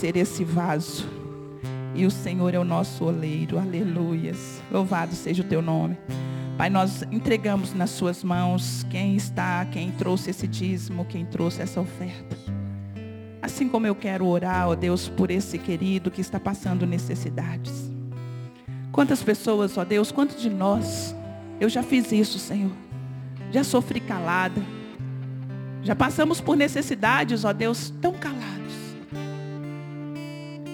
ser esse vaso. E o Senhor é o nosso oleiro. Aleluias. Louvado seja o teu nome. Pai, nós entregamos nas suas mãos quem está, quem trouxe esse dízimo, quem trouxe essa oferta. Assim como eu quero orar, ó Deus, por esse querido que está passando necessidades. Quantas pessoas, ó Deus, quantos de nós, eu já fiz isso, Senhor. Já sofri calada. Já passamos por necessidades, ó Deus, tão calados.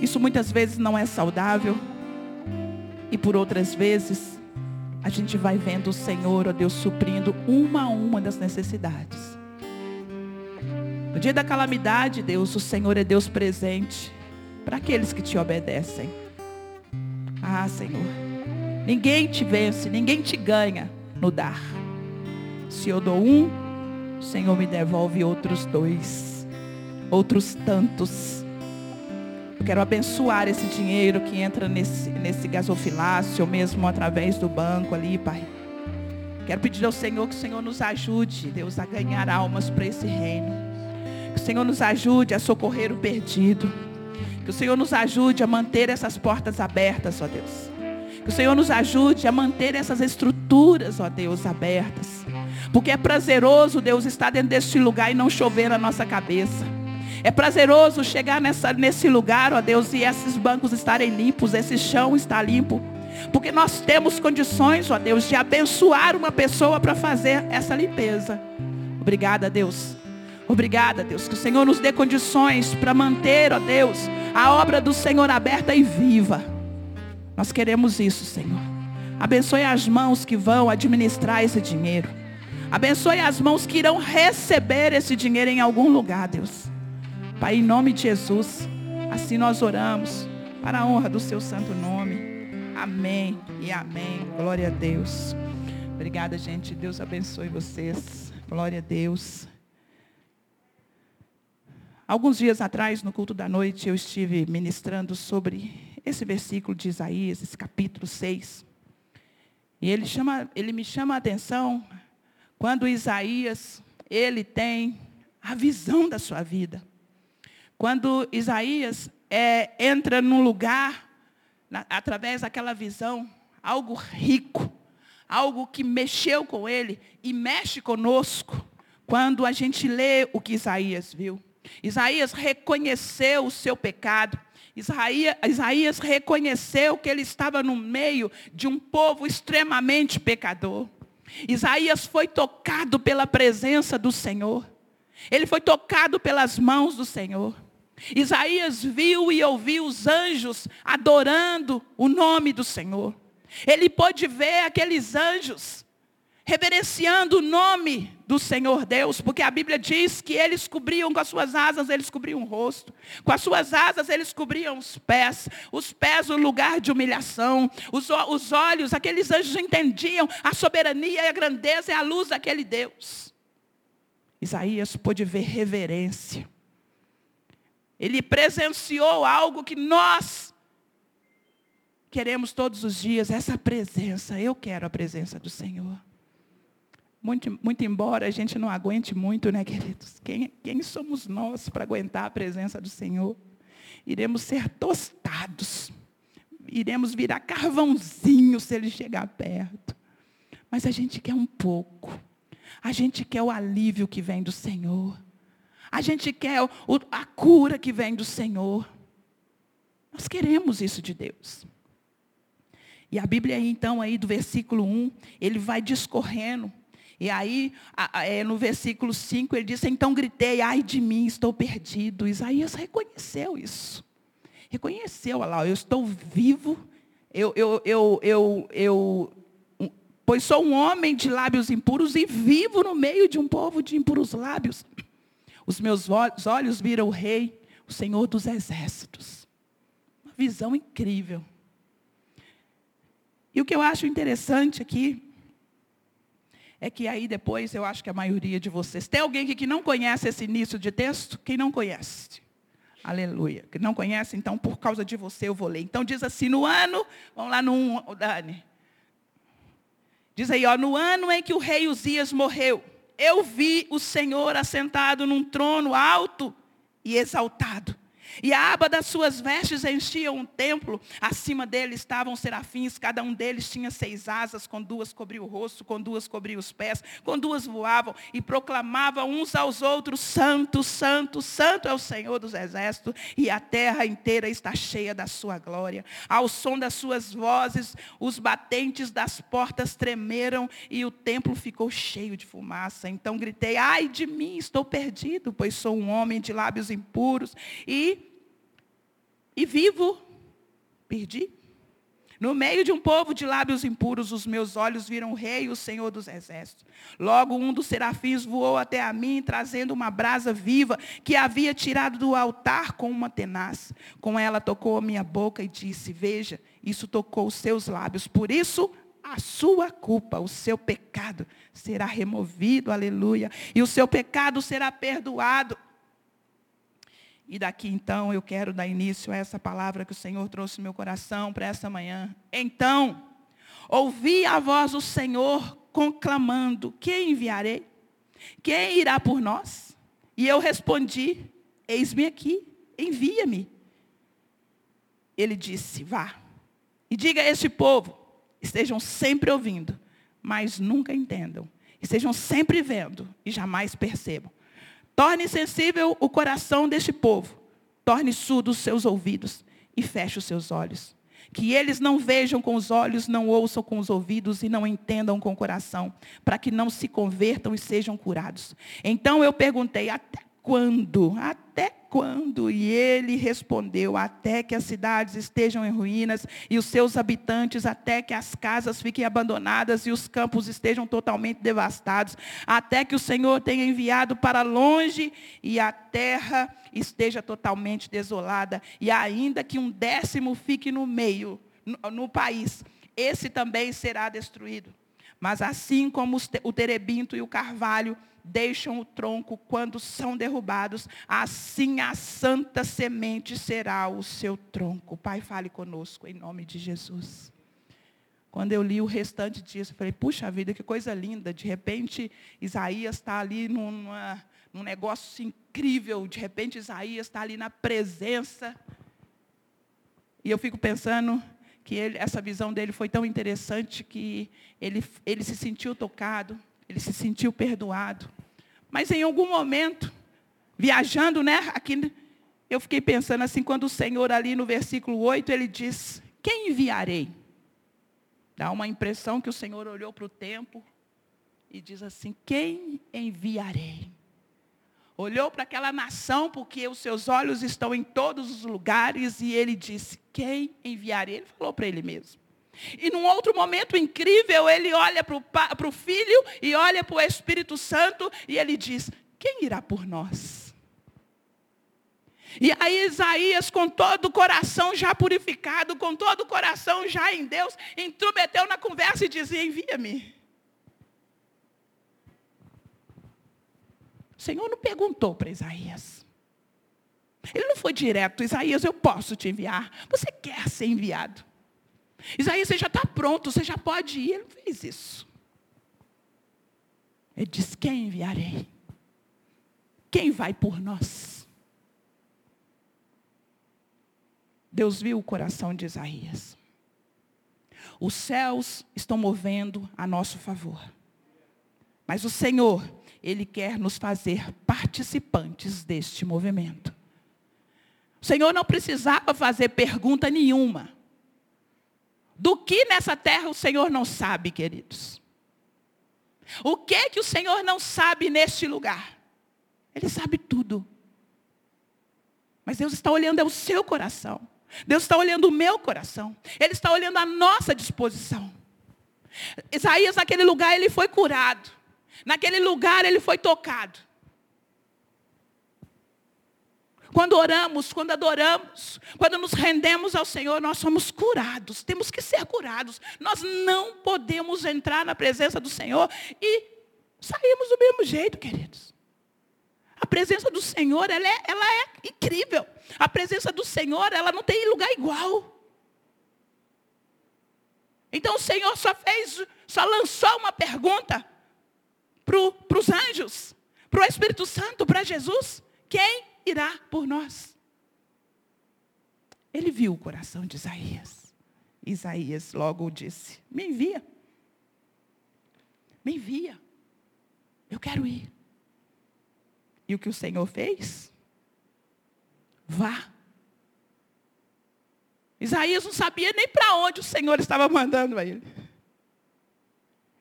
Isso muitas vezes não é saudável. E por outras vezes, a gente vai vendo o Senhor, ó Deus, suprindo uma a uma das necessidades. No dia da calamidade, Deus, o Senhor é Deus presente para aqueles que te obedecem. Ah, Senhor, ninguém te vence, ninguém te ganha no dar. Se eu dou um, o Senhor me devolve outros dois, outros tantos. Quero abençoar esse dinheiro que entra nesse, nesse gasofilácio, ou mesmo através do banco ali, Pai. Quero pedir ao Senhor que o Senhor nos ajude, Deus, a ganhar almas para esse reino. Que o Senhor nos ajude a socorrer o perdido. Que o Senhor nos ajude a manter essas portas abertas, ó Deus. Que o Senhor nos ajude a manter essas estruturas, ó Deus, abertas. Porque é prazeroso, Deus, estar dentro deste lugar e não chover na nossa cabeça. É prazeroso chegar nessa, nesse lugar, ó Deus, e esses bancos estarem limpos, esse chão está limpo. Porque nós temos condições, ó Deus, de abençoar uma pessoa para fazer essa limpeza. Obrigada, Deus. Obrigada, Deus. Que o Senhor nos dê condições para manter, ó Deus, a obra do Senhor aberta e viva. Nós queremos isso, Senhor. Abençoe as mãos que vão administrar esse dinheiro. Abençoe as mãos que irão receber esse dinheiro em algum lugar, Deus. Pai, em nome de Jesus, assim nós oramos, para a honra do seu santo nome. Amém e amém. Glória a Deus. Obrigada, gente. Deus abençoe vocês. Glória a Deus. Alguns dias atrás, no culto da noite, eu estive ministrando sobre esse versículo de Isaías, esse capítulo 6. E ele, chama, ele me chama a atenção quando Isaías, ele tem a visão da sua vida. Quando Isaías é, entra num lugar, na, através daquela visão, algo rico, algo que mexeu com ele e mexe conosco, quando a gente lê o que Isaías viu. Isaías reconheceu o seu pecado. Isaías, Isaías reconheceu que ele estava no meio de um povo extremamente pecador. Isaías foi tocado pela presença do Senhor. Ele foi tocado pelas mãos do Senhor. Isaías viu e ouviu os anjos adorando o nome do Senhor. Ele pôde ver aqueles anjos reverenciando o nome do Senhor Deus, porque a Bíblia diz que eles cobriam com as suas asas, eles cobriam o rosto, com as suas asas eles cobriam os pés, os pés o lugar de humilhação, os, os olhos, aqueles anjos entendiam a soberania e a grandeza e a luz daquele Deus. Isaías pôde ver reverência. Ele presenciou algo que nós queremos todos os dias, essa presença. Eu quero a presença do Senhor. Muito, muito embora a gente não aguente muito, né, queridos? Quem, quem somos nós para aguentar a presença do Senhor? Iremos ser tostados. Iremos virar carvãozinho se ele chegar perto. Mas a gente quer um pouco. A gente quer o alívio que vem do Senhor. A gente quer o, a cura que vem do Senhor. Nós queremos isso de Deus. E a Bíblia, então, aí do versículo 1, ele vai discorrendo e aí, é, no versículo 5, ele diz, então gritei, ai de mim, estou perdido. Isaías reconheceu isso. Reconheceu, olha lá, eu estou vivo, eu, eu, eu, eu, eu, pois sou um homem de lábios impuros e vivo no meio de um povo de impuros lábios. Os meus olhos viram o rei, o Senhor dos exércitos. Uma visão incrível. E o que eu acho interessante aqui, é que aí depois eu acho que a maioria de vocês. Tem alguém aqui que não conhece esse início de texto? Quem não conhece? Aleluia. Que não conhece, então por causa de você eu vou ler. Então diz assim, no ano, vamos lá no 1, Dani. Diz aí, ó, no ano em que o rei Uzias morreu, eu vi o Senhor assentado num trono alto e exaltado. E a aba das suas vestes enchia um templo. Acima dele estavam serafins, cada um deles tinha seis asas, com duas cobria o rosto, com duas cobria os pés, com duas voavam e proclamavam uns aos outros: Santo, Santo, Santo é o Senhor dos exércitos, e a terra inteira está cheia da sua glória. Ao som das suas vozes, os batentes das portas tremeram e o templo ficou cheio de fumaça. Então gritei: Ai de mim, estou perdido, pois sou um homem de lábios impuros e e vivo, perdi. No meio de um povo de lábios impuros, os meus olhos viram o rei, o Senhor dos exércitos. Logo um dos serafins voou até a mim, trazendo uma brasa viva que havia tirado do altar com uma tenaz. Com ela tocou a minha boca e disse: Veja, isso tocou os seus lábios. Por isso, a sua culpa, o seu pecado será removido, aleluia. E o seu pecado será perdoado. E daqui então eu quero dar início a essa palavra que o Senhor trouxe no meu coração para essa manhã. Então, ouvi a voz do Senhor conclamando: Quem enviarei? Quem irá por nós? E eu respondi: Eis-me aqui, envia-me. Ele disse: Vá. E diga a este povo: estejam sempre ouvindo, mas nunca entendam. Estejam sempre vendo e jamais percebam. Torne sensível o coração deste povo. Torne surdos os seus ouvidos e feche os seus olhos. Que eles não vejam com os olhos, não ouçam com os ouvidos e não entendam com o coração, para que não se convertam e sejam curados. Então eu perguntei, até quando? Até quando? E ele respondeu: Até que as cidades estejam em ruínas e os seus habitantes, até que as casas fiquem abandonadas e os campos estejam totalmente devastados, até que o Senhor tenha enviado para longe e a terra esteja totalmente desolada, e ainda que um décimo fique no meio, no, no país, esse também será destruído. Mas assim como o terebinto e o carvalho deixam o tronco quando são derrubados, assim a santa semente será o seu tronco. Pai, fale conosco em nome de Jesus. Quando eu li o restante disso, eu falei, puxa vida, que coisa linda. De repente, Isaías está ali numa, num negócio incrível. De repente, Isaías está ali na presença. E eu fico pensando que ele, essa visão dele foi tão interessante que ele, ele se sentiu tocado. Ele se sentiu perdoado. Mas em algum momento, viajando, né, aqui, eu fiquei pensando assim, quando o Senhor ali no versículo 8, ele diz, quem enviarei? Dá uma impressão que o Senhor olhou para o tempo e diz assim, quem enviarei? Olhou para aquela nação, porque os seus olhos estão em todos os lugares, e ele disse, quem enviarei? Ele falou para ele mesmo. E num outro momento incrível, ele olha para o Filho e olha para o Espírito Santo e ele diz: Quem irá por nós? E aí Isaías, com todo o coração já purificado, com todo o coração já em Deus, intrometeu na conversa e dizia: Envia-me. O Senhor não perguntou para Isaías. Ele não foi direto, Isaías, eu posso te enviar. Você quer ser enviado? Isaías, você já está pronto, você já pode ir. Ele não fez isso. Ele diz: Quem enviarei? Quem vai por nós? Deus viu o coração de Isaías. Os céus estão movendo a nosso favor. Mas o Senhor, Ele quer nos fazer participantes deste movimento. O Senhor não precisava fazer pergunta nenhuma. Do que nessa terra o Senhor não sabe, queridos? O que que o Senhor não sabe neste lugar? Ele sabe tudo. Mas Deus está olhando é o seu coração. Deus está olhando o meu coração. Ele está olhando a nossa disposição. Isaías, naquele lugar, ele foi curado. Naquele lugar, ele foi tocado. Quando oramos, quando adoramos, quando nos rendemos ao Senhor, nós somos curados. Temos que ser curados. Nós não podemos entrar na presença do Senhor e sairmos do mesmo jeito, queridos. A presença do Senhor, ela é, ela é incrível. A presença do Senhor, ela não tem lugar igual. Então o Senhor só fez, só lançou uma pergunta para os anjos, para o Espírito Santo, para Jesus. Quem irá por nós. Ele viu o coração de Isaías. Isaías logo disse: Me envia. Me envia. Eu quero ir. E o que o Senhor fez? Vá. Isaías não sabia nem para onde o Senhor estava mandando a ele.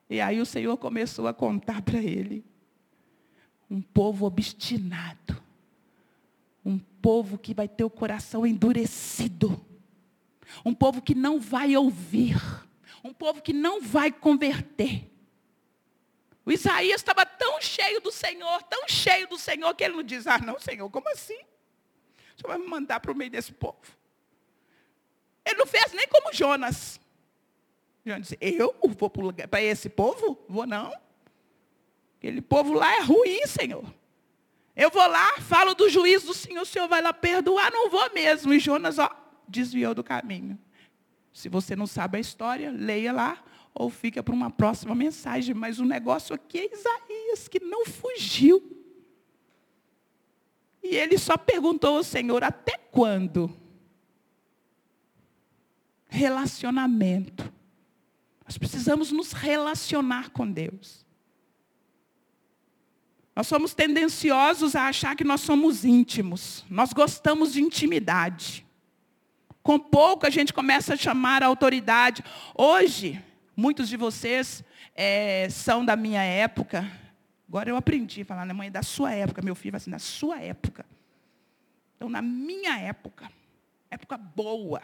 E aí o Senhor começou a contar para ele. Um povo obstinado. Povo que vai ter o coração endurecido. Um povo que não vai ouvir. Um povo que não vai converter. O Isaías estava tão cheio do Senhor, tão cheio do Senhor, que ele não diz, ah não, Senhor, como assim? O Senhor vai me mandar para o meio desse povo. Ele não fez nem como Jonas. Jonas disse, eu vou para esse povo? Vou não. Aquele povo lá é ruim, Senhor. Eu vou lá, falo do juízo do Senhor, o Senhor vai lá perdoar, não vou mesmo. E Jonas, ó, desviou do caminho. Se você não sabe a história, leia lá ou fica para uma próxima mensagem. Mas o negócio aqui é Isaías, que não fugiu. E ele só perguntou ao Senhor, até quando? Relacionamento. Nós precisamos nos relacionar com Deus. Nós somos tendenciosos a achar que nós somos íntimos. Nós gostamos de intimidade. Com pouco a gente começa a chamar a autoridade. Hoje, muitos de vocês é, são da minha época. Agora eu aprendi a falar, né, mãe, da sua época. Meu filho assim, da sua época. Então, na minha época, época boa.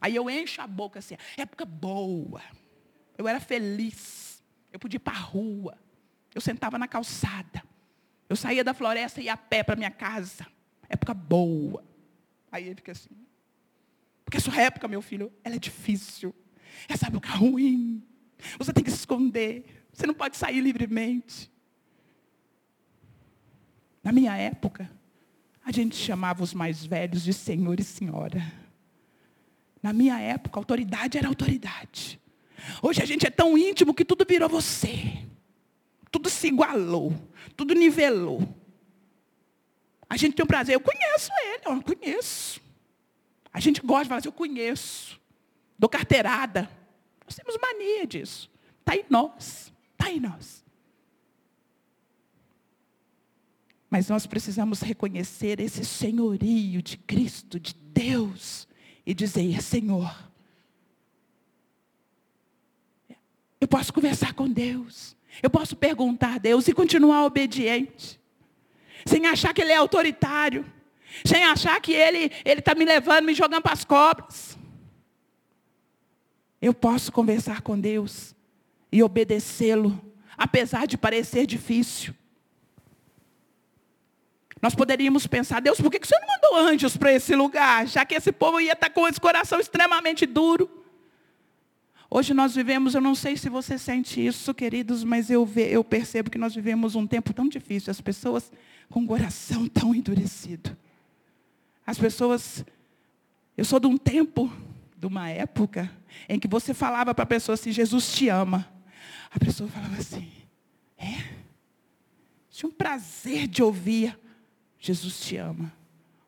Aí eu encho a boca assim, época boa. Eu era feliz. Eu podia ir para a rua. Eu sentava na calçada. Eu saía da floresta e ia a pé para minha casa. Época boa. Aí ele fica assim. Porque a sua época, meu filho, ela é difícil. Essa época é ruim. Você tem que se esconder. Você não pode sair livremente. Na minha época, a gente chamava os mais velhos de senhor e senhora. Na minha época, autoridade era autoridade. Hoje a gente é tão íntimo que tudo virou você. Tudo se igualou. Tudo nivelou. A gente tem um prazer. Eu conheço ele, eu conheço. A gente gosta de falar assim, eu conheço. Dou carteirada. Nós temos mania disso. Está em nós. Está em nós. Mas nós precisamos reconhecer esse senhorio de Cristo, de Deus, e dizer, Senhor, Eu posso conversar com Deus. Eu posso perguntar a Deus e continuar obediente. Sem achar que Ele é autoritário. Sem achar que Ele está me levando, me jogando para as cobras. Eu posso conversar com Deus e obedecê-lo, apesar de parecer difícil. Nós poderíamos pensar, Deus, por que você não mandou anjos para esse lugar? Já que esse povo ia estar com esse coração extremamente duro. Hoje nós vivemos, eu não sei se você sente isso, queridos, mas eu, ve, eu percebo que nós vivemos um tempo tão difícil, as pessoas com o coração tão endurecido. As pessoas, eu sou de um tempo, de uma época, em que você falava para a pessoa assim, Jesus te ama. A pessoa falava assim, é? Tinha um prazer de ouvir, Jesus te ama.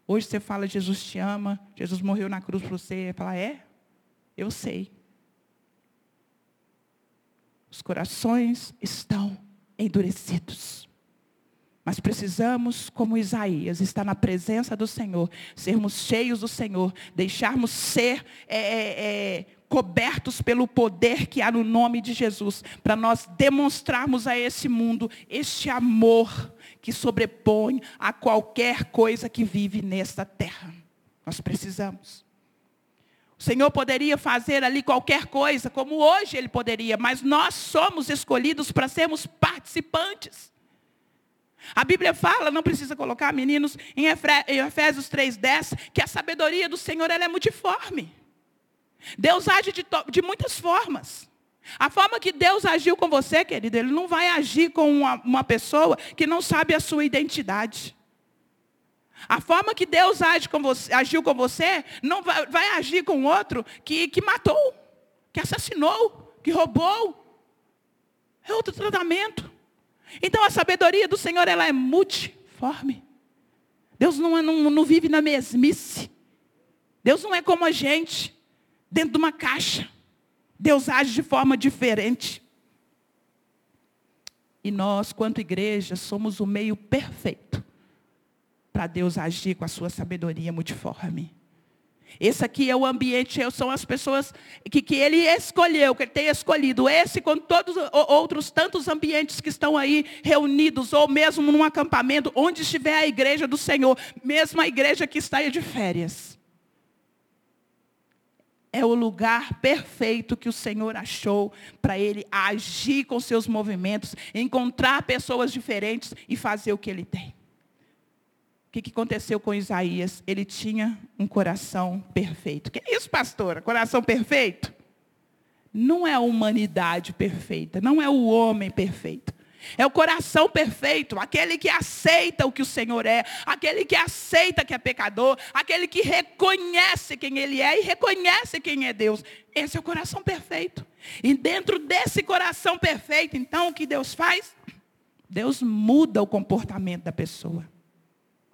Hoje você fala, Jesus te ama, Jesus morreu na cruz para você, fala, é? Eu sei. Os corações estão endurecidos. Mas precisamos, como Isaías, estar na presença do Senhor, sermos cheios do Senhor, deixarmos ser é, é, é cobertos pelo poder que há no nome de Jesus, para nós demonstrarmos a esse mundo este amor que sobrepõe a qualquer coisa que vive nesta terra. Nós precisamos. O Senhor poderia fazer ali qualquer coisa, como hoje Ele poderia, mas nós somos escolhidos para sermos participantes. A Bíblia fala, não precisa colocar, meninos, em Efésios 3,10, que a sabedoria do Senhor é multiforme. Deus age de, de, muitas formas. A forma que Deus agiu com você, querido, Ele não vai agir com uma, uma pessoa que não sabe a sua identidade. A forma que Deus age com você, agiu com você, não vai, vai agir com outro que, que matou, que assassinou, que roubou. É outro tratamento. Então a sabedoria do Senhor ela é multiforme. Deus não, não, não vive na mesmice. Deus não é como a gente, dentro de uma caixa. Deus age de forma diferente. E nós, quanto igreja, somos o meio perfeito para Deus agir com a sua sabedoria multiforme. Esse aqui é o ambiente, são as pessoas que, que ele escolheu, que ele tem escolhido. Esse com todos outros tantos ambientes que estão aí reunidos, ou mesmo num acampamento, onde estiver a igreja do Senhor, mesmo a igreja que está aí de férias. É o lugar perfeito que o Senhor achou para ele agir com seus movimentos, encontrar pessoas diferentes e fazer o que ele tem que, que aconteceu com Isaías? Ele tinha um coração perfeito. Que isso, pastora? Coração perfeito? Não é a humanidade perfeita, não é o homem perfeito. É o coração perfeito, aquele que aceita o que o Senhor é, aquele que aceita que é pecador, aquele que reconhece quem Ele é e reconhece quem é Deus. Esse é o coração perfeito. E dentro desse coração perfeito, então, o que Deus faz? Deus muda o comportamento da pessoa.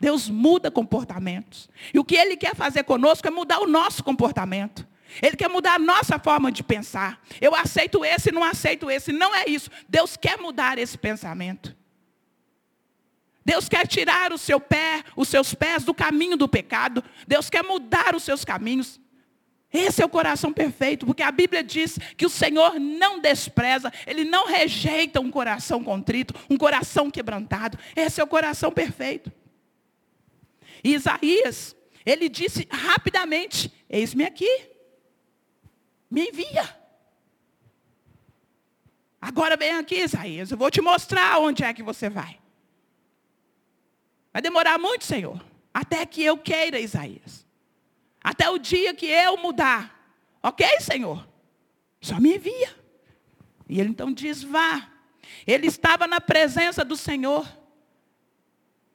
Deus muda comportamentos. E o que Ele quer fazer conosco é mudar o nosso comportamento. Ele quer mudar a nossa forma de pensar. Eu aceito esse, não aceito esse. Não é isso. Deus quer mudar esse pensamento. Deus quer tirar o seu pé, os seus pés do caminho do pecado. Deus quer mudar os seus caminhos. Esse é o coração perfeito, porque a Bíblia diz que o Senhor não despreza, Ele não rejeita um coração contrito, um coração quebrantado. Esse é o coração perfeito. E Isaías, ele disse rapidamente: Eis-me aqui, me envia. Agora vem aqui, Isaías, eu vou te mostrar onde é que você vai. Vai demorar muito, Senhor, até que eu queira, Isaías. Até o dia que eu mudar. Ok, Senhor? Só me envia. E ele então diz: vá. Ele estava na presença do Senhor.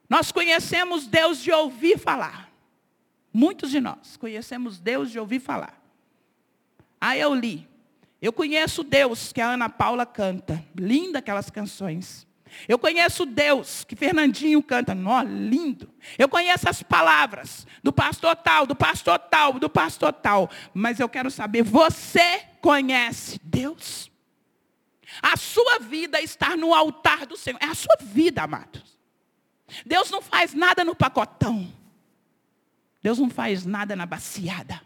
Nós conhecemos Deus de ouvir falar. Muitos de nós conhecemos Deus de ouvir falar. Aí eu li. Eu conheço Deus que a Ana Paula canta. Linda aquelas canções. Eu conheço Deus que Fernandinho canta. Nó, lindo. Eu conheço as palavras do pastor tal, do pastor tal, do pastor tal. Mas eu quero saber, você conhece Deus? A sua vida está no altar do Senhor. É a sua vida, amados. Deus não faz nada no pacotão. Deus não faz nada na baciada.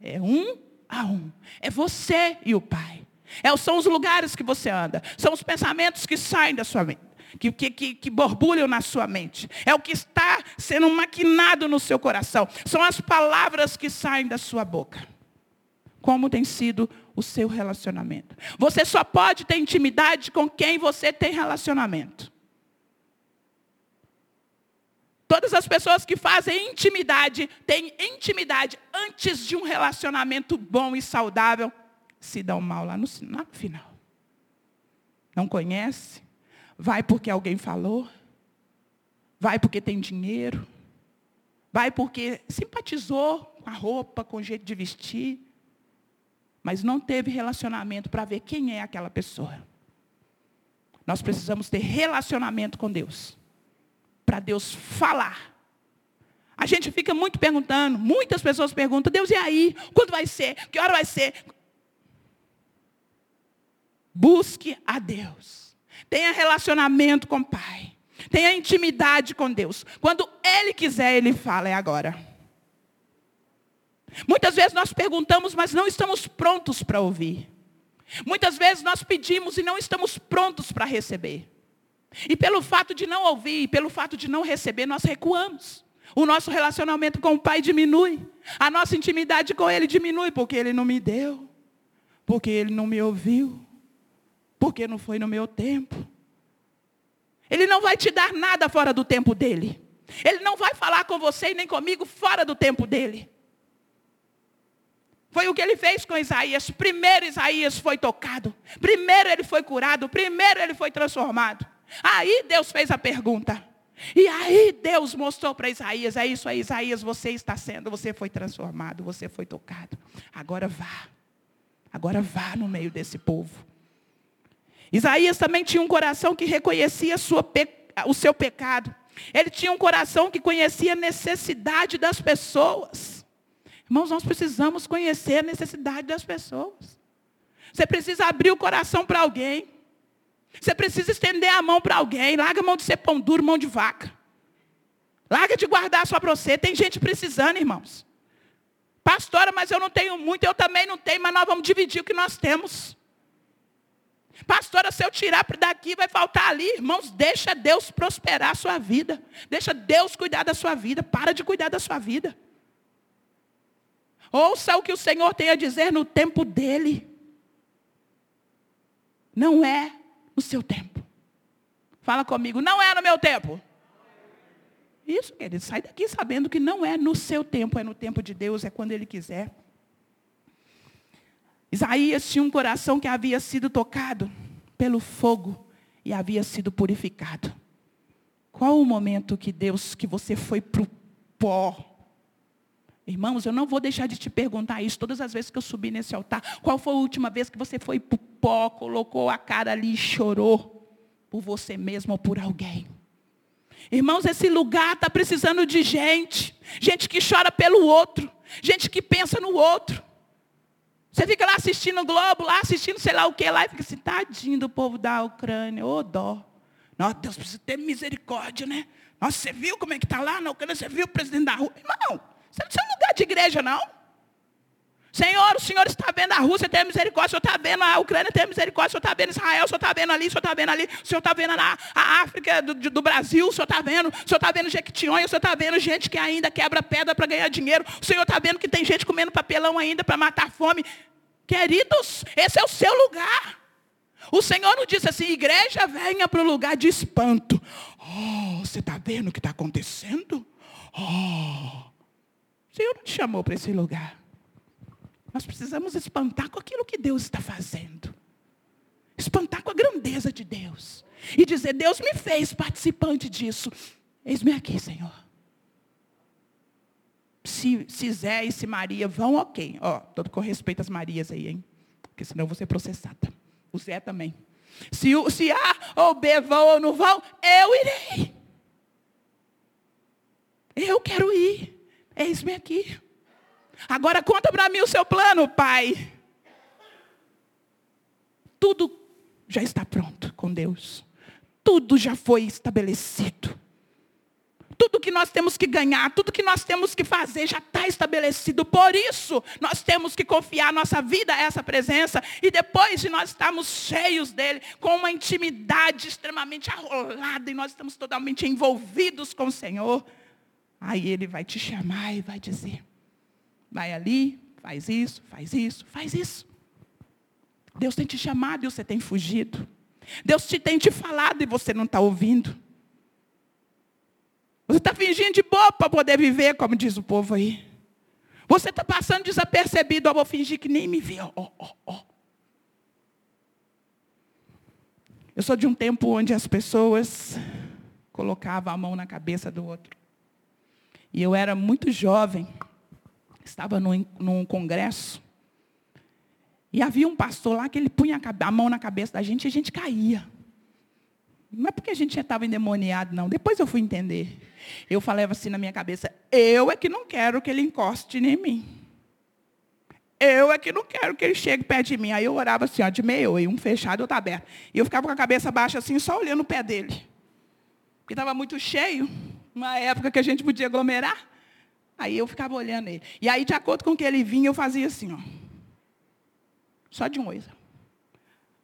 É um a um. É você e o Pai. É, são os lugares que você anda. São os pensamentos que saem da sua mente. Que, que, que, que borbulham na sua mente. É o que está sendo maquinado no seu coração. São as palavras que saem da sua boca. Como tem sido o seu relacionamento. Você só pode ter intimidade com quem você tem relacionamento. Todas as pessoas que fazem intimidade, têm intimidade antes de um relacionamento bom e saudável, se dão mal lá no, lá no final. Não conhece, vai porque alguém falou, vai porque tem dinheiro, vai porque simpatizou com a roupa, com o jeito de vestir, mas não teve relacionamento para ver quem é aquela pessoa. Nós precisamos ter relacionamento com Deus para Deus falar. A gente fica muito perguntando, muitas pessoas perguntam, Deus, e aí? Quando vai ser? Que hora vai ser? Busque a Deus. Tenha relacionamento com o Pai. Tenha intimidade com Deus. Quando Ele quiser, Ele fala, é agora. Muitas vezes nós perguntamos, mas não estamos prontos para ouvir. Muitas vezes nós pedimos e não estamos prontos para receber. E pelo fato de não ouvir, pelo fato de não receber, nós recuamos. O nosso relacionamento com o Pai diminui. A nossa intimidade com Ele diminui, porque Ele não me deu. Porque Ele não me ouviu. Porque não foi no meu tempo. Ele não vai te dar nada fora do tempo dele. Ele não vai falar com você e nem comigo fora do tempo dele. Foi o que ele fez com Isaías. Primeiro Isaías foi tocado. Primeiro ele foi curado. Primeiro ele foi transformado. Aí Deus fez a pergunta. E aí Deus mostrou para Isaías, é isso aí, Isaías, você está sendo, você foi transformado, você foi tocado. Agora vá. Agora vá no meio desse povo. Isaías também tinha um coração que reconhecia o seu pecado. Ele tinha um coração que conhecia a necessidade das pessoas. Irmãos, nós precisamos conhecer a necessidade das pessoas. Você precisa abrir o coração para alguém. Você precisa estender a mão para alguém. Larga a mão de ser pão duro, mão de vaca. Larga de guardar só para você. Tem gente precisando, irmãos. Pastora, mas eu não tenho muito, eu também não tenho, mas nós vamos dividir o que nós temos. Pastora, se eu tirar daqui, vai faltar ali. Irmãos, deixa Deus prosperar a sua vida. Deixa Deus cuidar da sua vida. Para de cuidar da sua vida. Ouça o que o Senhor tem a dizer no tempo dele. Não é no seu tempo. Fala comigo, não é no meu tempo. Isso, querido, sai daqui sabendo que não é no seu tempo, é no tempo de Deus, é quando Ele quiser. Isaías tinha um coração que havia sido tocado pelo fogo e havia sido purificado. Qual o momento que Deus, que você foi para o pó? Irmãos, eu não vou deixar de te perguntar isso todas as vezes que eu subi nesse altar. Qual foi a última vez que você foi para o pó, colocou a cara ali e chorou por você mesmo ou por alguém? Irmãos, esse lugar está precisando de gente. Gente que chora pelo outro. Gente que pensa no outro. Você fica lá assistindo o Globo, lá assistindo sei lá o que lá, e fica assim, tadinho do povo da Ucrânia, ô oh, dó. Nossa, Deus precisa ter misericórdia, né? Nossa, você viu como é que está lá na Ucrânia? Você viu o presidente da rua? Irmão, você não é lugar de igreja, não. Senhor, o Senhor está vendo a Rússia, tem misericórdia, o Senhor está vendo a Ucrânia, tem misericórdia, o Senhor está vendo Israel, o Senhor está vendo ali, o Senhor está vendo ali, o Senhor está vendo a, a África do, do, Brasil, o Senhor está vendo, o Senhor está vendo Jequitinhonha, o Senhor está vendo gente que ainda quebra pedra para ganhar dinheiro, o Senhor está vendo que tem gente comendo papelão ainda para matar fome. Queridos, esse é o seu lugar. O Senhor não disse assim, igreja, venha para o lugar de espanto. Oh, você está vendo o que está acontecendo? Oh, Senhor não te chamou para esse lugar. Nós precisamos espantar com aquilo que Deus está fazendo. Espantar com a grandeza de Deus. E dizer, Deus me fez participante disso. Eis-me aqui, Senhor. Se, se Zé e se Maria vão, ok. Ó, todo com respeito às Marias aí, hein? Porque senão eu vou ser processada. O Zé também. Se, se A ou B vão ou não vão, eu irei. Eu quero ir. Eis-me aqui. Agora conta para mim o seu plano, pai. Tudo já está pronto com Deus. Tudo já foi estabelecido. Tudo que nós temos que ganhar, tudo que nós temos que fazer já está estabelecido. Por isso, nós temos que confiar nossa vida a essa presença. E depois de nós estarmos cheios dele, com uma intimidade extremamente arrolada, e nós estamos totalmente envolvidos com o Senhor, aí ele vai te chamar e vai dizer: Vai ali, faz isso, faz isso, faz isso. Deus tem te chamado e você tem fugido. Deus te tem te falado e você não está ouvindo. Você está fingindo de boa para poder viver, como diz o povo aí. Você está passando desapercebido, eu vou fingir que nem me viu. Oh, oh, oh. Eu sou de um tempo onde as pessoas colocavam a mão na cabeça do outro. E eu era muito jovem estava num, num congresso, e havia um pastor lá que ele punha a mão na cabeça da gente e a gente caía. Não é porque a gente já estava endemoniado, não. Depois eu fui entender. Eu falava assim na minha cabeça, eu é que não quero que ele encoste em mim. Eu é que não quero que ele chegue perto de mim. Aí eu orava assim, ó, de meio, e um fechado e outro aberto. E eu ficava com a cabeça baixa assim, só olhando o pé dele. Porque estava muito cheio, uma época que a gente podia aglomerar. Aí eu ficava olhando ele. E aí, de acordo com o que ele vinha, eu fazia assim, ó. Só de um olho.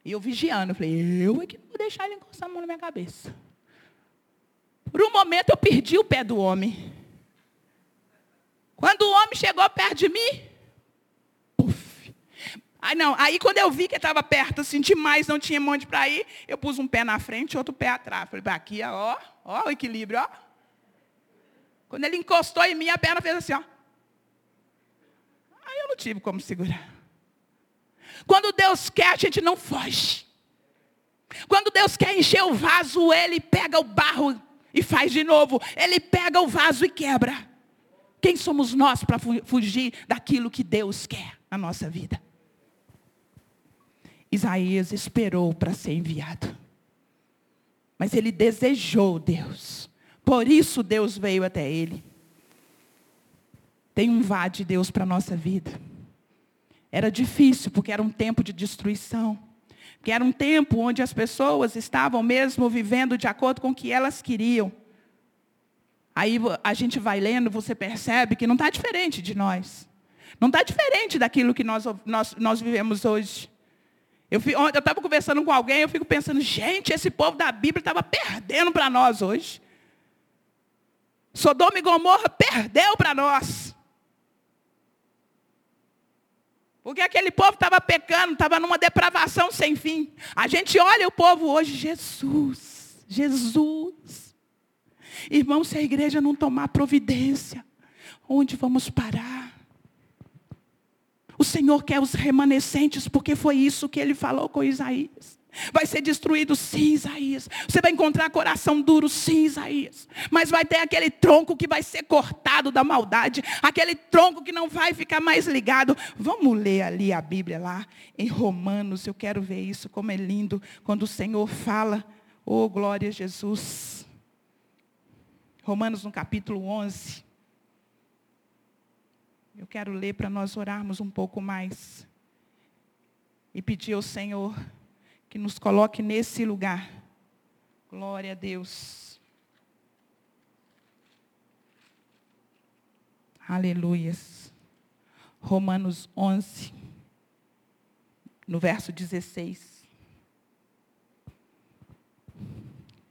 E eu vigiando. Eu falei, eu é que não vou deixar ele encostar a mão na minha cabeça. Por um momento eu perdi o pé do homem. Quando o homem chegou perto de mim, puf. Aí não, aí quando eu vi que estava perto, assim, demais, não tinha monte para ir, eu pus um pé na frente e outro pé atrás. Falei, aqui, ó, ó o equilíbrio, ó. Quando ele encostou em mim, a perna fez assim, ó. Aí eu não tive como segurar. Quando Deus quer, a gente não foge. Quando Deus quer encher o vaso, Ele pega o barro e faz de novo. Ele pega o vaso e quebra. Quem somos nós para fugir daquilo que Deus quer na nossa vida? Isaías esperou para ser enviado. Mas ele desejou Deus. Por isso Deus veio até ele. tem um vá de Deus para a nossa vida. Era difícil, porque era um tempo de destruição. Que era um tempo onde as pessoas estavam mesmo vivendo de acordo com o que elas queriam. Aí a gente vai lendo, você percebe que não está diferente de nós. Não está diferente daquilo que nós, nós, nós vivemos hoje. Eu estava conversando com alguém, eu fico pensando, gente, esse povo da Bíblia estava perdendo para nós hoje. Sodoma e Gomorra perdeu para nós. Porque aquele povo estava pecando, estava numa depravação sem fim. A gente olha o povo hoje, Jesus, Jesus. Irmão, se a igreja não tomar providência, onde vamos parar? O Senhor quer os remanescentes, porque foi isso que ele falou com Isaías. Vai ser destruído, sim, Isaías. Você vai encontrar coração duro, sim, Isaías. Mas vai ter aquele tronco que vai ser cortado da maldade. Aquele tronco que não vai ficar mais ligado. Vamos ler ali a Bíblia lá em Romanos. Eu quero ver isso, como é lindo. Quando o Senhor fala, oh glória a Jesus. Romanos no capítulo 11. Eu quero ler para nós orarmos um pouco mais. E pedir ao Senhor que nos coloque nesse lugar. Glória a Deus. Aleluias. Romanos 11, no verso 16.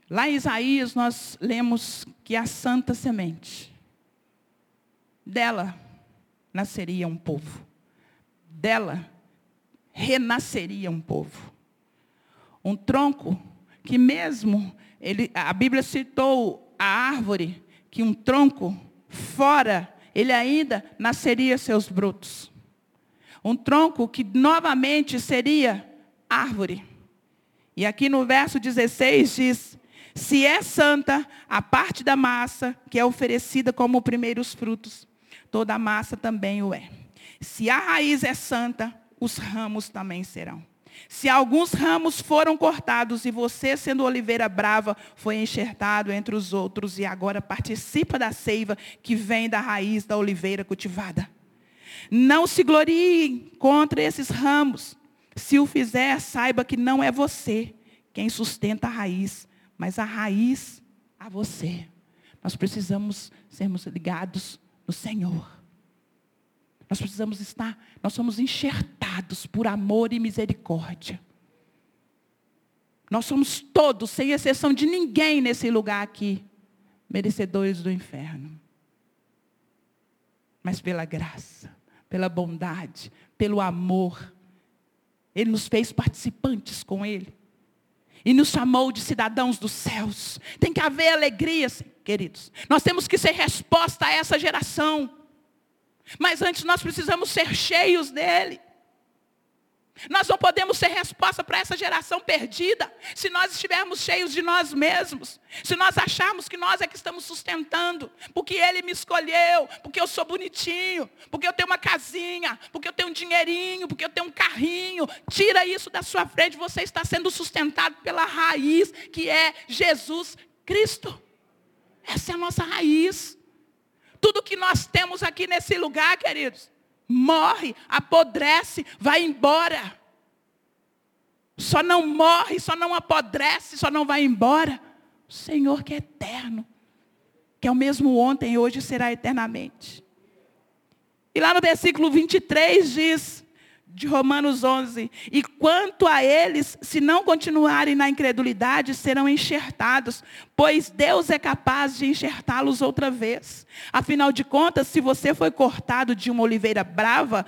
Lá em Isaías nós lemos que a santa semente, dela nasceria um povo, dela renasceria um povo um tronco que mesmo ele, a Bíblia citou a árvore que um tronco fora ele ainda nasceria seus brotos. Um tronco que novamente seria árvore. E aqui no verso 16 diz: Se é santa a parte da massa que é oferecida como primeiros frutos, toda a massa também o é. Se a raiz é santa, os ramos também serão. Se alguns ramos foram cortados e você, sendo oliveira brava, foi enxertado entre os outros e agora participa da seiva que vem da raiz da oliveira cultivada. Não se glorie contra esses ramos. Se o fizer, saiba que não é você quem sustenta a raiz, mas a raiz a você. Nós precisamos sermos ligados no Senhor. Nós precisamos estar, nós somos enxertados por amor e misericórdia. Nós somos todos, sem exceção de ninguém nesse lugar aqui, merecedores do inferno. Mas pela graça, pela bondade, pelo amor, Ele nos fez participantes com Ele. E nos chamou de cidadãos dos céus. Tem que haver alegria, queridos. Nós temos que ser resposta a essa geração. Mas antes nós precisamos ser cheios dele. Nós não podemos ser resposta para essa geração perdida se nós estivermos cheios de nós mesmos. Se nós acharmos que nós é que estamos sustentando, porque ele me escolheu, porque eu sou bonitinho, porque eu tenho uma casinha, porque eu tenho um dinheirinho, porque eu tenho um carrinho. Tira isso da sua frente, você está sendo sustentado pela raiz que é Jesus Cristo. Essa é a nossa raiz. Tudo que nós temos aqui nesse lugar, queridos, morre, apodrece, vai embora. Só não morre, só não apodrece, só não vai embora. O Senhor que é eterno, que é o mesmo ontem hoje será eternamente. E lá no versículo 23 diz: de Romanos 11. E quanto a eles, se não continuarem na incredulidade, serão enxertados, pois Deus é capaz de enxertá-los outra vez. Afinal de contas, se você foi cortado de uma oliveira brava,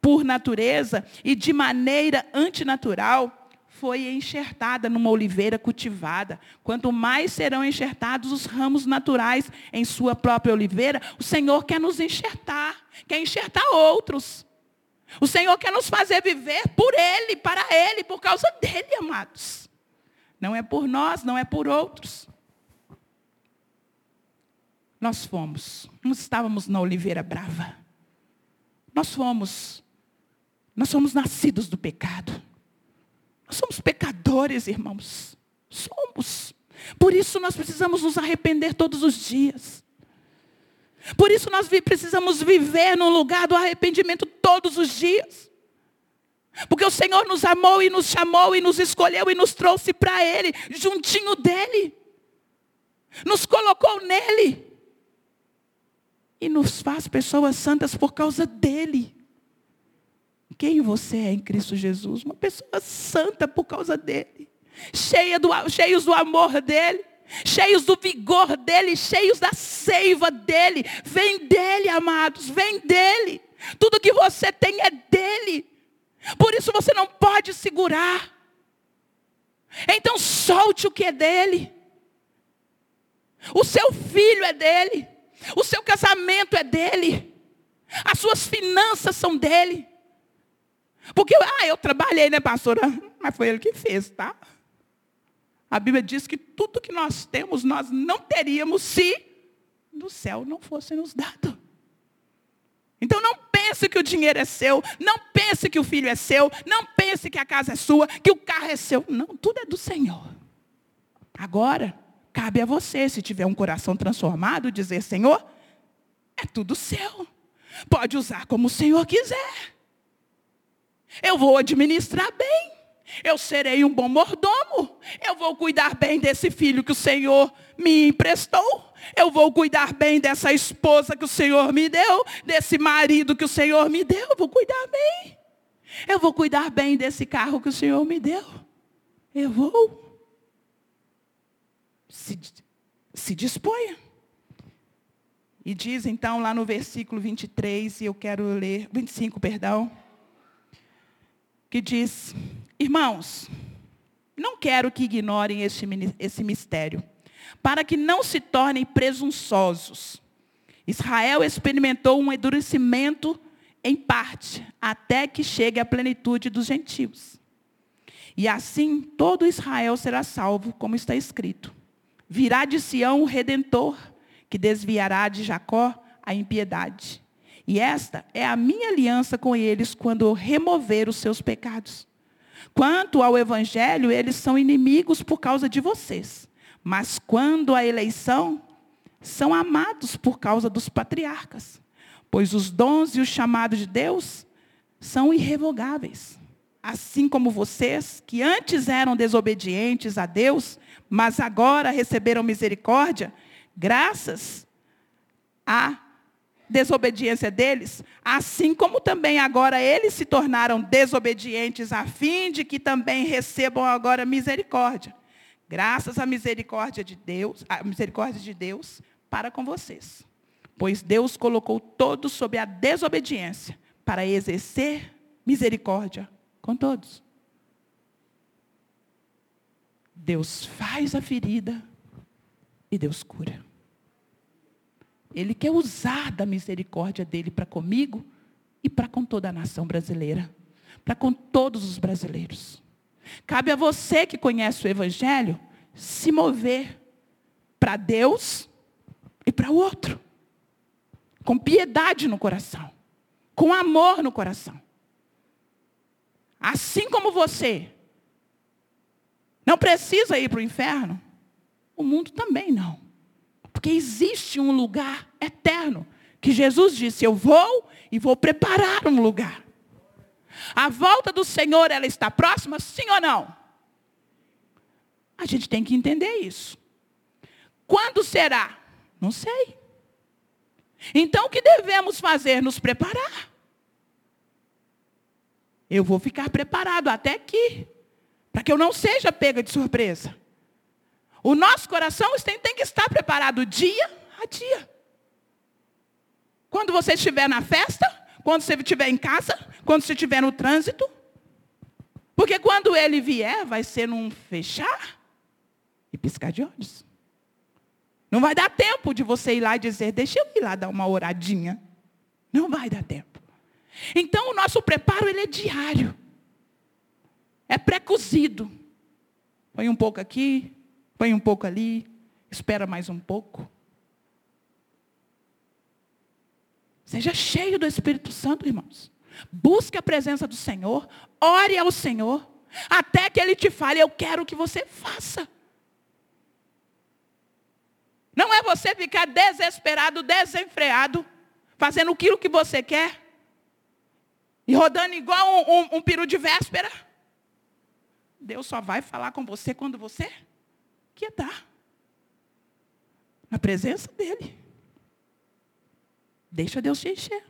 por natureza, e de maneira antinatural, foi enxertada numa oliveira cultivada. Quanto mais serão enxertados os ramos naturais em sua própria oliveira, o Senhor quer nos enxertar, quer enxertar outros. O Senhor quer nos fazer viver por Ele, para Ele, por causa dEle, amados. Não é por nós, não é por outros. Nós fomos, nós estávamos na oliveira brava. Nós fomos, nós somos nascidos do pecado. Nós somos pecadores, irmãos. Somos. Por isso nós precisamos nos arrepender todos os dias. Por isso nós precisamos viver num lugar do arrependimento todos os dias. Porque o Senhor nos amou e nos chamou e nos escolheu e nos trouxe para Ele, juntinho dEle. Nos colocou nele. E nos faz pessoas santas por causa dEle. Quem você é em Cristo Jesus? Uma pessoa santa por causa dEle. Cheia do, cheios do amor dEle cheios do vigor dele, cheios da seiva dele. Vem dele, amados, vem dele. Tudo que você tem é dele. Por isso você não pode segurar. Então solte o que é dele. O seu filho é dele. O seu casamento é dele. As suas finanças são dele. Porque, ah, eu trabalhei, né, pastora? Mas foi ele que fez, tá? A Bíblia diz que tudo que nós temos, nós não teríamos se do céu não fosse nos dado. Então não pense que o dinheiro é seu, não pense que o filho é seu, não pense que a casa é sua, que o carro é seu. Não, tudo é do Senhor. Agora, cabe a você, se tiver um coração transformado, dizer, Senhor, é tudo seu. Pode usar como o Senhor quiser. Eu vou administrar bem. Eu serei um bom mordomo. Eu vou cuidar bem desse filho que o Senhor me emprestou. Eu vou cuidar bem dessa esposa que o Senhor me deu, desse marido que o Senhor me deu. Eu vou cuidar bem. Eu vou cuidar bem desse carro que o Senhor me deu. Eu vou. Se, se disponha. E diz então lá no versículo 23, e eu quero ler, 25, perdão, que diz: Irmãos, não quero que ignorem esse, esse mistério, para que não se tornem presunçosos. Israel experimentou um endurecimento em parte, até que chegue à plenitude dos gentios. E assim todo Israel será salvo, como está escrito. Virá de Sião o redentor, que desviará de Jacó a impiedade. E esta é a minha aliança com eles quando remover os seus pecados. Quanto ao evangelho, eles são inimigos por causa de vocês. Mas quando a eleição, são amados por causa dos patriarcas. Pois os dons e o chamado de Deus são irrevogáveis. Assim como vocês, que antes eram desobedientes a Deus, mas agora receberam misericórdia, graças a desobediência deles, assim como também agora eles se tornaram desobedientes, a fim de que também recebam agora misericórdia. Graças à misericórdia de Deus, a misericórdia de Deus para com vocês. Pois Deus colocou todos sob a desobediência para exercer misericórdia com todos. Deus faz a ferida e Deus cura. Ele quer usar da misericórdia dele para comigo e para com toda a nação brasileira, para com todos os brasileiros. Cabe a você que conhece o Evangelho se mover para Deus e para o outro, com piedade no coração, com amor no coração. Assim como você não precisa ir para o inferno, o mundo também não. Porque existe um lugar eterno. Que Jesus disse: Eu vou e vou preparar um lugar. A volta do Senhor, ela está próxima, sim ou não? A gente tem que entender isso. Quando será? Não sei. Então o que devemos fazer? Nos preparar. Eu vou ficar preparado até aqui, para que eu não seja pega de surpresa. O nosso coração tem, tem que estar preparado dia a dia. Quando você estiver na festa, quando você estiver em casa, quando você estiver no trânsito. Porque quando ele vier, vai ser num fechar e piscar de olhos. Não vai dar tempo de você ir lá e dizer, deixa eu ir lá dar uma oradinha. Não vai dar tempo. Então o nosso preparo ele é diário. É pré-cozido. Põe um pouco aqui, Põe um pouco ali, espera mais um pouco. Seja cheio do Espírito Santo, irmãos. Busque a presença do Senhor, ore ao Senhor, até que Ele te fale, eu quero que você faça. Não é você ficar desesperado, desenfreado, fazendo aquilo que você quer. E rodando igual um, um, um peru de véspera. Deus só vai falar com você quando você quietar. Na presença dEle. Deixa Deus te encher.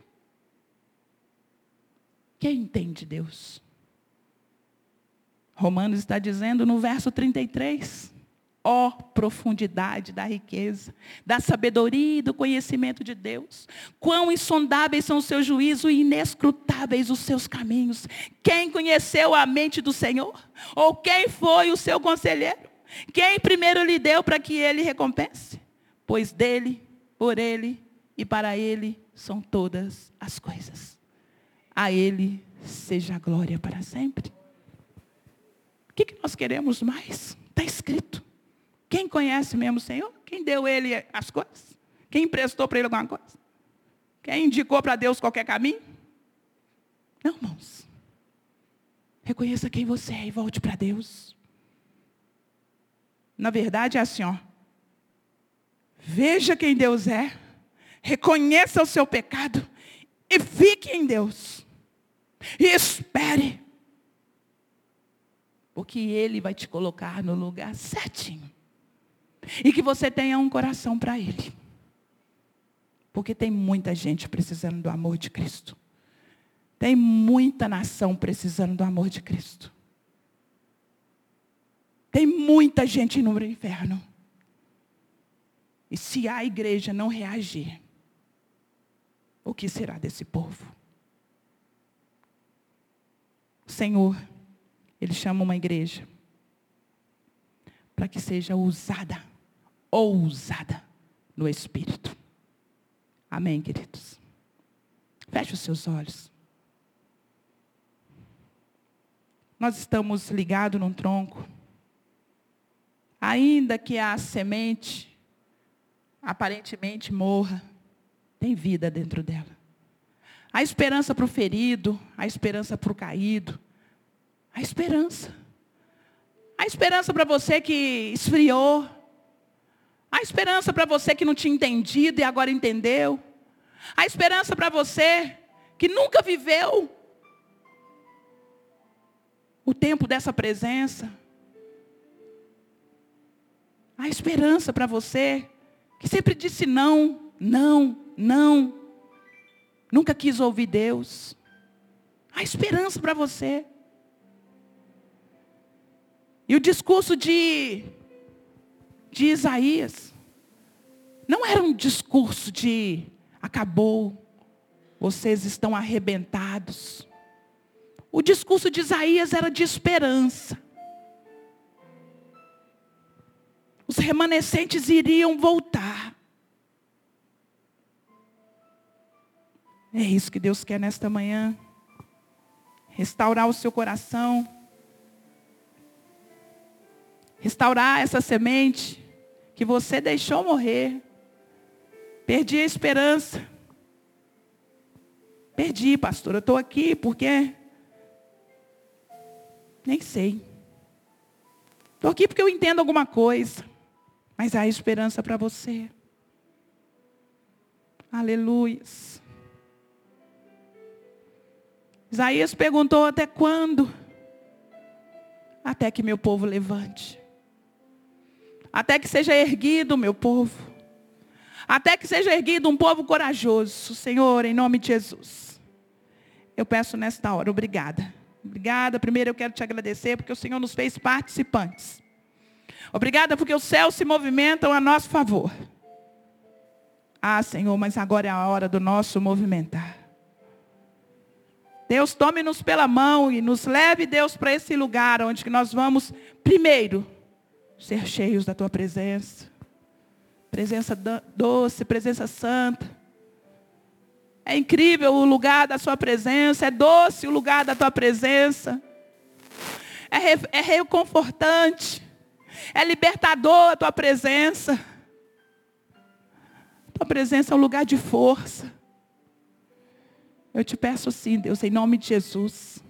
Quem entende Deus? Romanos está dizendo no verso 33 ó profundidade da riqueza, da sabedoria e do conhecimento de Deus. Quão insondáveis são os seus juízos e inescrutáveis os seus caminhos. Quem conheceu a mente do Senhor? Ou quem foi o seu conselheiro? Quem primeiro lhe deu para que ele recompense? Pois dele, por ele e para ele são todas as coisas. A ele seja a glória para sempre. O que, nós queremos mais? Está escrito. Quem conhece mesmo o Senhor? Quem deu ele as coisas? Quem emprestou para ele alguma coisa? Quem indicou para Deus qualquer caminho? Não, irmãos. Reconheça quem você é e volte para Deus. Na verdade é assim, ó. Veja quem Deus é. Reconheça o seu pecado e fique em Deus. E espere. Porque Ele vai te colocar no lugar certinho. E que você tenha um coração para Ele. Porque tem muita gente precisando do amor de Cristo. Tem muita nação precisando do amor de Cristo. Tem muita gente no inferno. E se a igreja não reagir, o que será desse povo? O Senhor, Ele chama uma igreja para que seja usada ousada no Espírito. Amém, queridos? Feche os seus olhos. Nós estamos ligados num tronco. Ainda que a semente aparentemente morra, tem vida dentro dela. A esperança para o ferido, a esperança para o caído, a esperança. A esperança para você que esfriou, a esperança para você que não tinha entendido e agora entendeu. A esperança para você que nunca viveu o tempo dessa presença. A esperança para você que sempre disse não, não, não. Nunca quis ouvir Deus. A esperança para você. E o discurso de de Isaías não era um discurso de acabou, vocês estão arrebentados. O discurso de Isaías era de esperança. Os remanescentes iriam voltar. É isso que Deus quer nesta manhã. Restaurar o seu coração restaurar essa semente que você deixou morrer. Perdi a esperança. Perdi, pastor. Eu estou aqui porque. Nem sei. Estou aqui porque eu entendo alguma coisa. Mas há esperança para você. Aleluias. Isaías perguntou até quando? Até que meu povo levante até que seja erguido meu povo, até que seja erguido um povo corajoso, Senhor, em nome de Jesus. Eu peço nesta hora, obrigada. Obrigada. Primeiro eu quero te agradecer porque o Senhor nos fez participantes. Obrigada porque os céus se movimentam a nosso favor. Ah, Senhor, mas agora é a hora do nosso movimentar. Deus tome-nos pela mão e nos leve, Deus, para esse lugar onde nós vamos, primeiro, ser cheios da tua presença. Presença doce, presença santa. É incrível o lugar da sua presença, é doce o lugar da tua presença. É, é reconfortante. É libertador a tua presença. Tua presença é um lugar de força. Eu te peço sim, Deus, em nome de Jesus.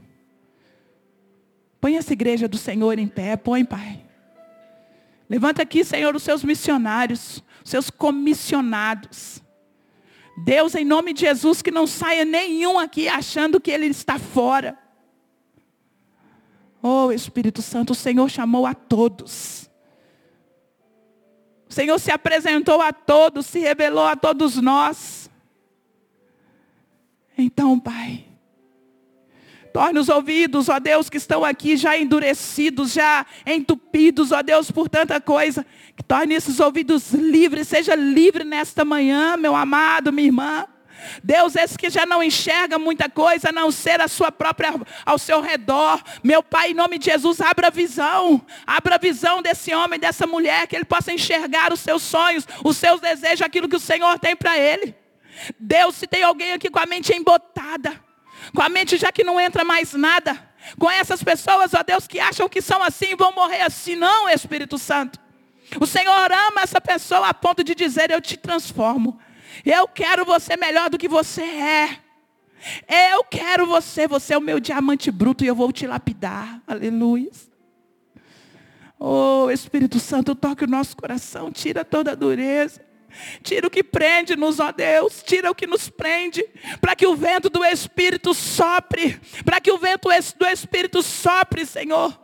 Põe essa igreja do Senhor em pé, põe, Pai. Levanta aqui, Senhor, os seus missionários, os seus comissionados. Deus, em nome de Jesus, que não saia nenhum aqui achando que ele está fora. Oh, Espírito Santo, o Senhor chamou a todos. O Senhor se apresentou a todos, se revelou a todos nós. Então, Pai, torne os ouvidos, ó Deus, que estão aqui já endurecidos, já entupidos, ó Deus, por tanta coisa. Que torne esses ouvidos livres, seja livre nesta manhã, meu amado, minha irmã. Deus, esse que já não enxerga muita coisa, a não ser a sua própria, ao seu redor. Meu Pai, em nome de Jesus, abra a visão. Abra a visão desse homem, dessa mulher, que ele possa enxergar os seus sonhos, os seus desejos, aquilo que o Senhor tem para ele. Deus, se tem alguém aqui com a mente embotada, com a mente já que não entra mais nada, com essas pessoas, ó Deus, que acham que são assim e vão morrer assim, não, Espírito Santo. O Senhor ama essa pessoa a ponto de dizer: Eu te transformo. Eu quero você melhor do que você é. Eu quero você, você é o meu diamante bruto e eu vou te lapidar. Aleluia. Oh, Espírito Santo, toque o nosso coração, tira toda a dureza. Tira o que prende-nos, ó Deus. Tira o que nos prende. Para que o vento do Espírito sopre. Para que o vento do Espírito sopre, Senhor.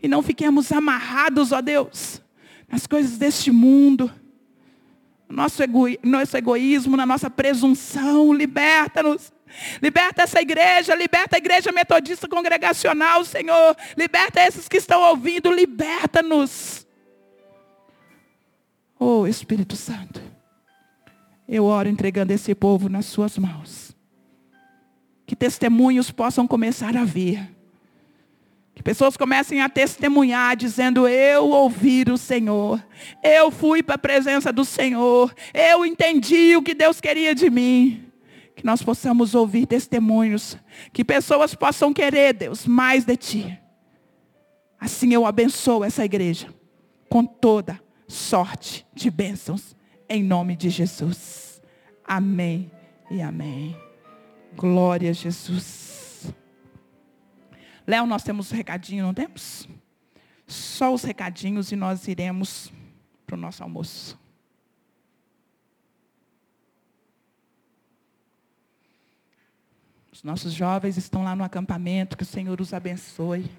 E não fiquemos amarrados, ó Deus, nas coisas deste mundo. Nosso, ego, nosso egoísmo, na nossa presunção. Liberta-nos. Liberta essa igreja, liberta a igreja metodista congregacional, Senhor. Liberta esses que estão ouvindo, liberta-nos. Oh Espírito Santo, eu oro entregando esse povo nas suas mãos. Que testemunhos possam começar a vir. Que pessoas comecem a testemunhar, dizendo: Eu ouvi o Senhor, eu fui para a presença do Senhor, eu entendi o que Deus queria de mim. Que nós possamos ouvir testemunhos, que pessoas possam querer, Deus, mais de Ti. Assim eu abençoo essa igreja, com toda sorte de bênçãos, em nome de Jesus. Amém e amém. Glória a Jesus. Léo, nós temos recadinho, não temos? Só os recadinhos e nós iremos para o nosso almoço. Os nossos jovens estão lá no acampamento, que o Senhor os abençoe.